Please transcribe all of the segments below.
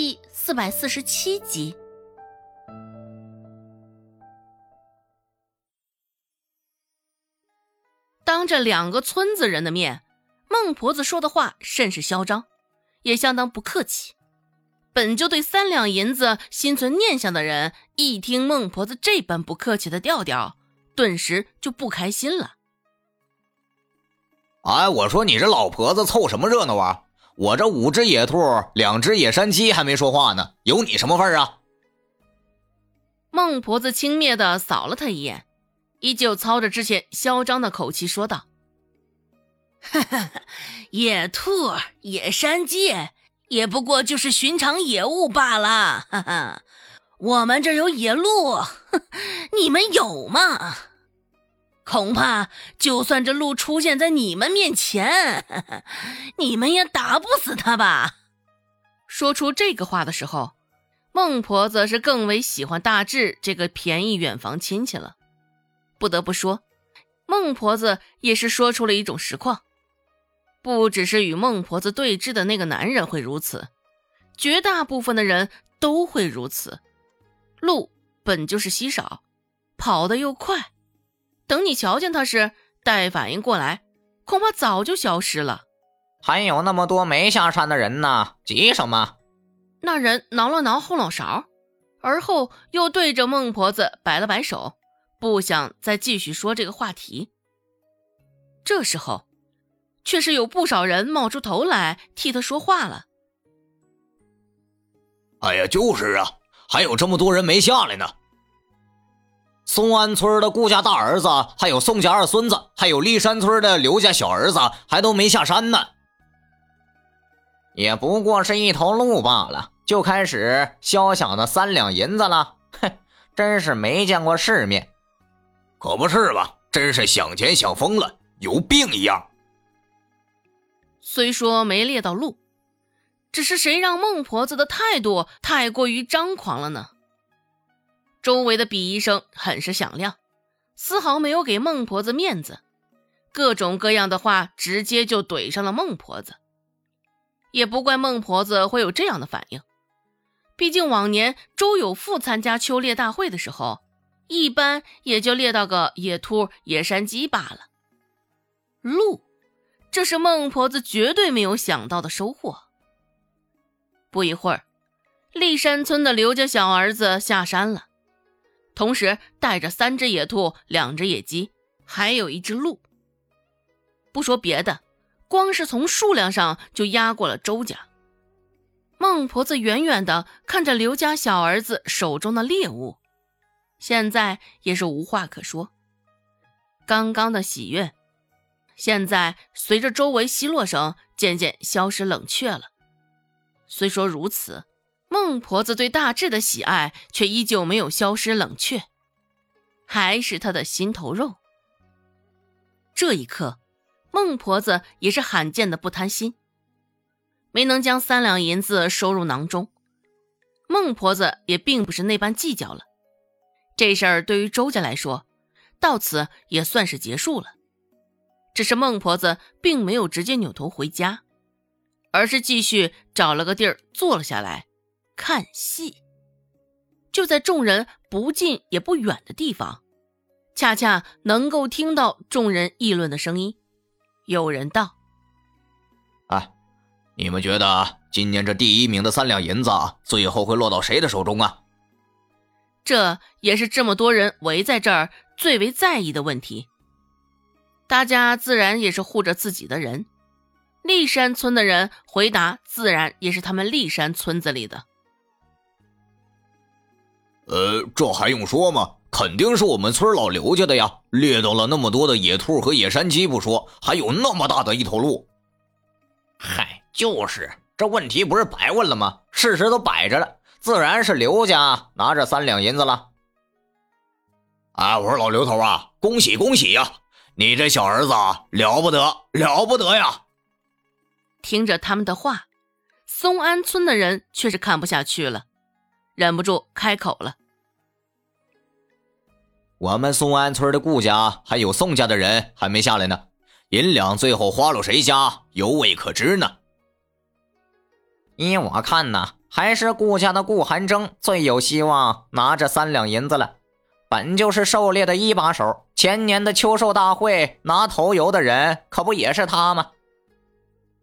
第四百四十七集。当着两个村子人的面，孟婆子说的话甚是嚣张，也相当不客气。本就对三两银子心存念想的人，一听孟婆子这般不客气的调调，顿时就不开心了。哎，我说你这老婆子凑什么热闹啊？我这五只野兔，两只野山鸡还没说话呢，有你什么份儿啊？孟婆子轻蔑的扫了他一眼，依旧操着之前嚣张的口气说道：“哈哈，野兔、野山鸡也不过就是寻常野物罢了。哈哈，我们这有野鹿，你们有吗？”恐怕就算这鹿出现在你们面前，你们也打不死他吧？说出这个话的时候，孟婆子是更为喜欢大志这个便宜远房亲戚了。不得不说，孟婆子也是说出了一种实况。不只是与孟婆子对峙的那个男人会如此，绝大部分的人都会如此。鹿本就是稀少，跑得又快。等你瞧见他时，待反应过来，恐怕早就消失了。还有那么多没下山的人呢，急什么？那人挠了挠后脑勺，而后又对着孟婆子摆了摆手，不想再继续说这个话题。这时候，却是有不少人冒出头来替他说话了。哎呀，就是啊，还有这么多人没下来呢。松安村的顾家大儿子，还有宋家二孙子，还有立山村的刘家小儿子，还都没下山呢。也不过是一头鹿罢了，就开始肖想那三两银子了。哼，真是没见过世面。可不是吧？真是想钱想疯了，有病一样。虽说没猎到鹿，只是谁让孟婆子的态度太过于张狂了呢？周围的鄙夷声很是响亮，丝毫没有给孟婆子面子，各种各样的话直接就怼上了孟婆子。也不怪孟婆子会有这样的反应，毕竟往年周有富参加秋猎大会的时候，一般也就猎到个野兔、野山鸡罢了。鹿，这是孟婆子绝对没有想到的收获。不一会儿，立山村的刘家小儿子下山了。同时带着三只野兔、两只野鸡，还有一只鹿。不说别的，光是从数量上就压过了周家。孟婆子远远的看着刘家小儿子手中的猎物，现在也是无话可说。刚刚的喜悦，现在随着周围奚落声渐渐消失冷却了。虽说如此。孟婆子对大志的喜爱却依旧没有消失冷却，还是他的心头肉。这一刻，孟婆子也是罕见的不贪心，没能将三两银子收入囊中。孟婆子也并不是那般计较了，这事儿对于周家来说，到此也算是结束了。只是孟婆子并没有直接扭头回家，而是继续找了个地儿坐了下来。看戏，就在众人不近也不远的地方，恰恰能够听到众人议论的声音。有人道：“哎，你们觉得今年这第一名的三两银子，最后会落到谁的手中啊？”这也是这么多人围在这儿最为在意的问题。大家自然也是护着自己的人。立山村的人回答，自然也是他们立山村子里的。呃，这还用说吗？肯定是我们村老刘家的呀！猎到了那么多的野兔和野山鸡不说，还有那么大的一头鹿。嗨，就是这问题不是白问了吗？事实都摆着了，自然是刘家拿着三两银子了。哎，我说老刘头啊，恭喜恭喜呀！你这小儿子了不得了不得呀！听着他们的话，松安村的人却是看不下去了，忍不住开口了。我们宋安村的顾家还有宋家的人还没下来呢，银两最后花落谁家，犹未可知呢。依我看呢，还是顾家的顾寒征最有希望拿着三两银子了。本就是狩猎的一把手，前年的秋狩大会拿头油的人可不也是他吗？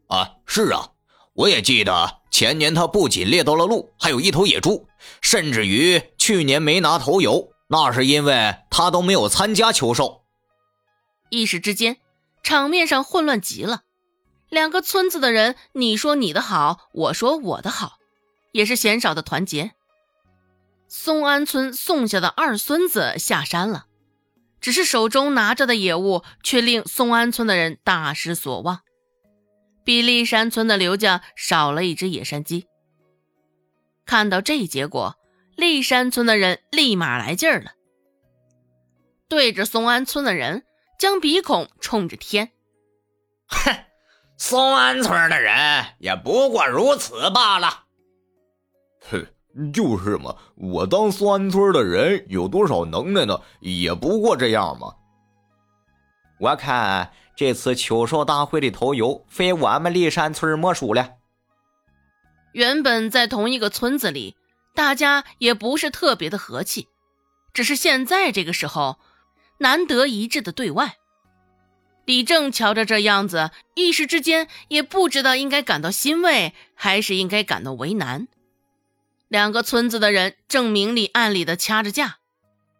啊，是啊，我也记得前年他不仅猎到了鹿，还有一头野猪，甚至于去年没拿头油，那是因为他都没有参加秋狩。一时之间，场面上混乱极了。两个村子的人，你说你的好，我说我的好，也是鲜少的团结。松安村宋家的二孙子下山了，只是手中拿着的野物却令松安村的人大失所望，比立山村的刘家少了一只野山鸡。看到这一结果，立山村的人立马来劲儿了，对着松安村的人将鼻孔冲着天，哼，松安村的人也不过如此罢了，哼。就是嘛，我当松安村的人有多少能耐呢？也不过这样嘛。我看这次秋收大会的头油非我们立山村莫属了。原本在同一个村子里，大家也不是特别的和气，只是现在这个时候，难得一致的对外。李正瞧着这样子，一时之间也不知道应该感到欣慰，还是应该感到为难。两个村子的人正明里暗里的掐着架，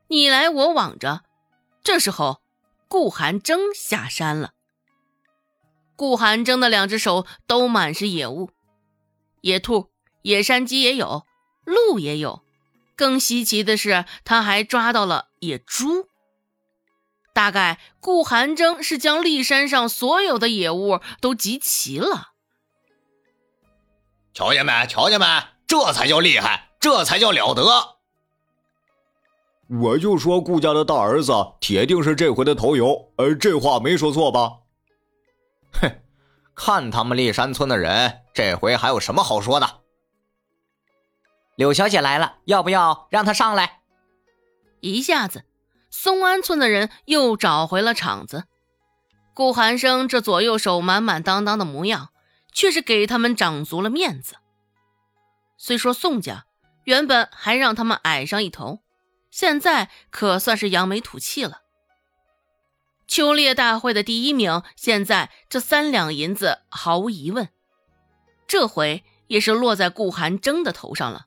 你来我往着。这时候，顾寒征下山了。顾寒征的两只手都满是野物，野兔、野山鸡也有，鹿也有。更稀奇的是，他还抓到了野猪。大概顾寒征是将骊山上所有的野物都集齐了。瞧见没？瞧见没？这才叫厉害，这才叫了得！我就说顾家的大儿子铁定是这回的头油，呃，这话没说错吧？哼，看他们骊山村的人，这回还有什么好说的？柳小姐来了，要不要让她上来？一下子，松安村的人又找回了场子。顾寒生这左右手满满当当的模样，却是给他们长足了面子。虽说宋家原本还让他们矮上一头，现在可算是扬眉吐气了。秋猎大会的第一名，现在这三两银子毫无疑问，这回也是落在顾寒征的头上了。